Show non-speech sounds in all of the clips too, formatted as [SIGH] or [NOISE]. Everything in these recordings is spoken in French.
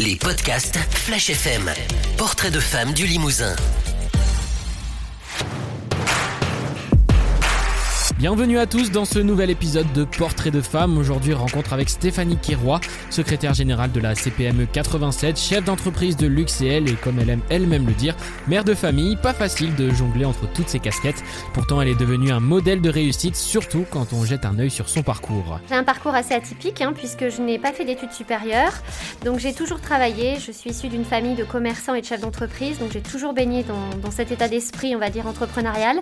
les podcasts Flash FM. Portrait de femme du Limousin. Bienvenue à tous dans ce nouvel épisode de Portrait de femme. Aujourd'hui, rencontre avec Stéphanie Quiroy, secrétaire générale de la CPME 87, chef d'entreprise de Luxéel et comme elle aime elle-même le dire, mère de famille. Pas facile de jongler entre toutes ces casquettes. Pourtant, elle est devenue un modèle de réussite, surtout quand on jette un œil sur son parcours. J'ai un parcours assez atypique hein, puisque je n'ai pas fait d'études supérieures. Donc j'ai toujours travaillé. Je suis issue d'une famille de commerçants et de chefs d'entreprise. Donc j'ai toujours baigné dans, cet état d'esprit, on va dire, entrepreneurial.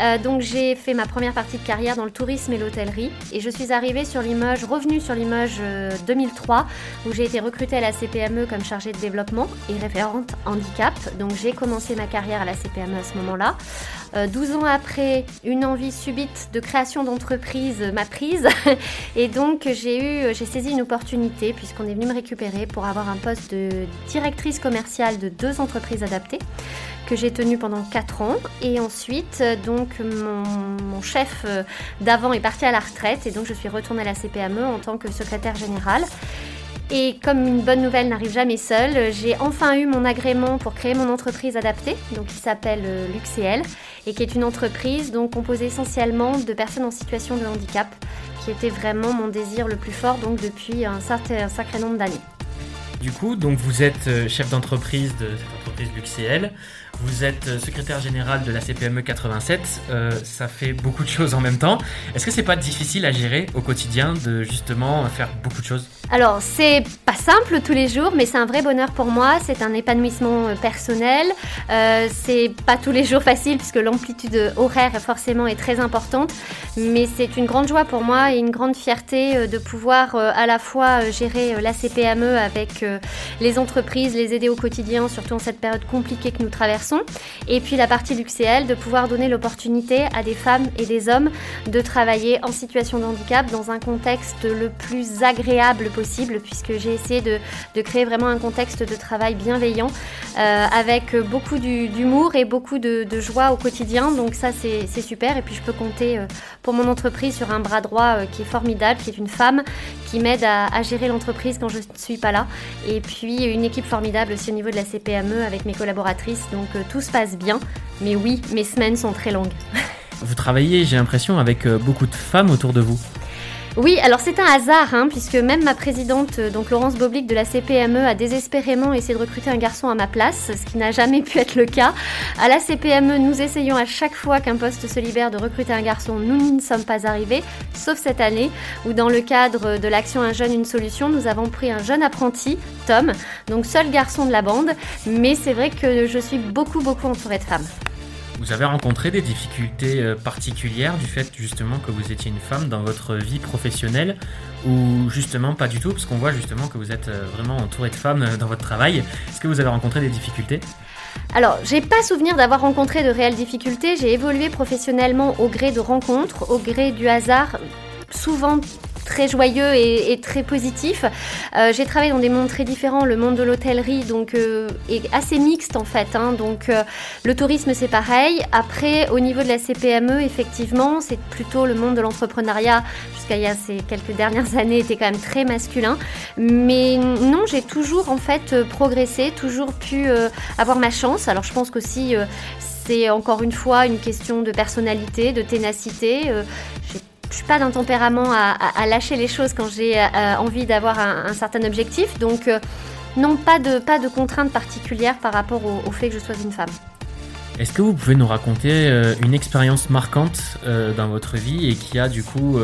Euh, donc j'ai fait ma première partie carrière dans le tourisme et l'hôtellerie. Et je suis arrivée sur Limoges, revenue sur Limoges 2003, euh, où j'ai été recrutée à la CPME comme chargée de développement et référente handicap. Donc j'ai commencé ma carrière à la CPME à ce moment-là. 12 euh, ans après, une envie subite de création d'entreprise m'a prise. [LAUGHS] et donc j'ai eu, j'ai saisi une opportunité puisqu'on est venu me récupérer pour avoir un poste de directrice commerciale de deux entreprises adaptées que j'ai tenu pendant 4 ans. Et ensuite, donc, mon, chef euh, d'avant est parti à la retraite et donc je suis retournée à la CPME en tant que secrétaire générale. Et comme une bonne nouvelle n'arrive jamais seule, j'ai enfin eu mon agrément pour créer mon entreprise adaptée, qui s'appelle euh, Luxéel, et qui est une entreprise donc composée essentiellement de personnes en situation de handicap, qui était vraiment mon désir le plus fort donc depuis un, un sacré nombre d'années. Du coup, donc vous êtes euh, chef d'entreprise de cette entreprise Luxéel. Vous êtes euh, secrétaire général de la CPME 87. Euh, ça fait beaucoup de choses en même temps. Est-ce que c'est pas difficile à gérer au quotidien de justement faire beaucoup de choses? Alors, c'est pas simple tous les jours, mais c'est un vrai bonheur pour moi. C'est un épanouissement euh, personnel. c'est pas tous les jours facile puisque l'amplitude horaire forcément est très importante, mais c'est une grande joie pour moi et une grande fierté de pouvoir à la fois gérer la CPME avec les entreprises, les aider au quotidien, surtout en cette période compliquée que nous traversons et puis la partie luxéelle, de pouvoir donner l'opportunité à des femmes et des hommes de travailler en situation de handicap dans un contexte le plus agréable possible, puisque j'ai essayé de, créer vraiment un contexte de travail bienveillant, euh, avec beaucoup d'humour et beaucoup de, joie au quotidien. Donc ça, c'est super. Et puis je peux compter euh, pour mon entreprise sur un bras droit euh, qui est formidable, qui est une femme, qui m'aide à, gérer l'entreprise quand je ne suis pas là. Et puis une équipe formidable aussi au niveau de la CPME avec mes collaboratrices. Donc tout se passe bien. Mais oui, mes semaines sont très longues. [LAUGHS] Vous travaillez, j'ai l'impression, avec euh, beaucoup de femmes autour de vous. Oui, alors c'est un hasard, hein, puisque même ma présidente, euh, donc Laurence Boblic de la CPME, a désespérément essayé de recruter un garçon à ma place, ce qui n'a jamais pu être le cas. À la CPME, nous essayons à chaque fois qu'un poste se libère de recruter un garçon. Nous n'y sommes pas arrivés, sauf cette année, où dans le cadre de l'action Un jeune, une solution, nous avons pris un jeune apprenti, Tom, donc seul garçon de la bande. Mais c'est vrai que je suis beaucoup, beaucoup entourée de femmes. Vous avez rencontré des difficultés euh, particulières du fait justement que vous étiez une femme dans votre vie professionnelle ou justement pas du tout parce qu'on voit justement que vous êtes euh, vraiment entourée de femmes euh, dans votre travail. Est-ce que vous avez rencontré des difficultés? Alors, j'ai pas souvenir d'avoir rencontré de réelles difficultés. J'ai évolué professionnellement au gré de rencontres, au gré du hasard, souvent très joyeux et, très positif. Euh, j'ai travaillé dans des mondes très différents. Le monde de l'hôtellerie donc euh, est assez mixte en fait. Hein. donc euh, le tourisme c'est pareil. Après au niveau de la CPME effectivement c'est plutôt le monde de l'entrepreneuriat jusqu'à il y a ces quelques dernières années était quand même très masculin. Mais non j'ai toujours en fait progressé, toujours pu avoir ma chance. Alors je pense qu'aussi c'est encore une fois une question de personnalité, de ténacité. j'ai je suis pas d'un tempérament à, lâcher les choses quand j'ai euh, envie d'avoir un, certain objectif. Donc, euh, non, pas de, pas de contraintes particulières par rapport au, fait que je sois une femme. Est-ce que vous pouvez nous raconter euh, une expérience marquante dans votre vie et qui a du coup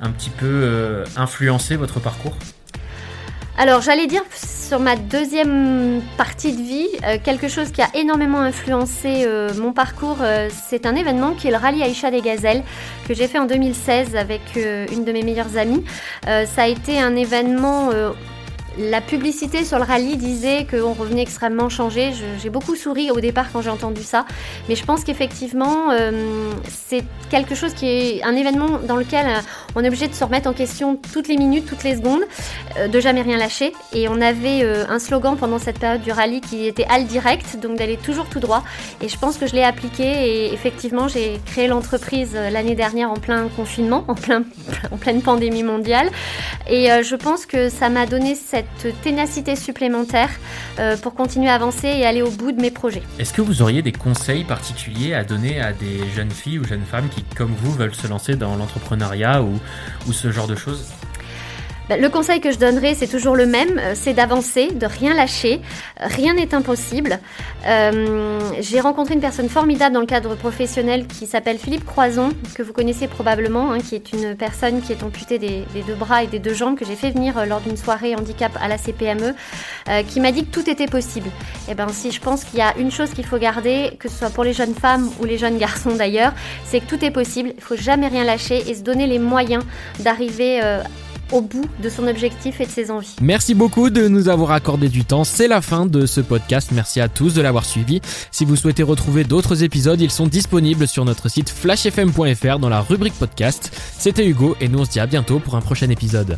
un petit peu influencé votre parcours? Alors j'allais dire sur ma deuxième partie de vie, euh, quelque chose qui a énormément influencé euh, mon parcours, euh, c'est un événement qui est le rallye Aïcha des Gazelles que j'ai fait en 2016 avec une de mes meilleures amies. ça a été un événement la publicité sur le rallye disait qu'on revenait extrêmement changé. J'ai beaucoup souri au départ quand j'ai entendu ça, mais je pense qu'effectivement, euh, c'est quelque chose qui est un événement dans lequel euh, on est obligé de se remettre en question toutes les minutes, toutes les secondes, euh, de jamais rien lâcher. Et on avait un slogan pendant cette période du rallye qui était Al direct, donc d'aller toujours tout droit. Et je pense que je l'ai appliqué et effectivement, j'ai créé l'entreprise l'année dernière en plein confinement, en, plein, [LAUGHS] en pleine pandémie mondiale. Et je pense que ça m'a donné cette cette ténacité supplémentaire pour continuer à avancer et aller au bout de mes projets. Est-ce que vous auriez des conseils particuliers à donner à des jeunes filles ou jeunes femmes qui, comme vous, veulent se lancer dans l'entrepreneuriat ou, ce genre de choses? Le conseil que je donnerais, c'est toujours le même, euh, c'est d'avancer, de rien lâcher. Rien n'est impossible. Euh, j'ai rencontré une personne formidable dans le cadre professionnel qui s'appelle Philippe Croison, que vous connaissez probablement, hein, qui est une personne qui est amputée des, deux bras et des deux jambes, que j'ai fait venir euh, lors d'une soirée handicap à la CPME, qui m'a dit que tout était possible. Et eh ben si je pense qu'il y a une chose qu'il faut garder, que ce soit pour les jeunes femmes ou les jeunes garçons d'ailleurs, c'est que tout est possible. Il faut jamais rien lâcher et se donner les moyens d'arriver au bout de son objectif et de ses envies. Merci beaucoup de nous avoir accordé du temps. C'est la fin de ce podcast. Merci à tous de l'avoir suivi. Si vous souhaitez retrouver d'autres épisodes, ils sont disponibles sur notre site flashfm.fr dans la rubrique podcast. C'était Hugo et nous on se dit à bientôt pour un prochain épisode.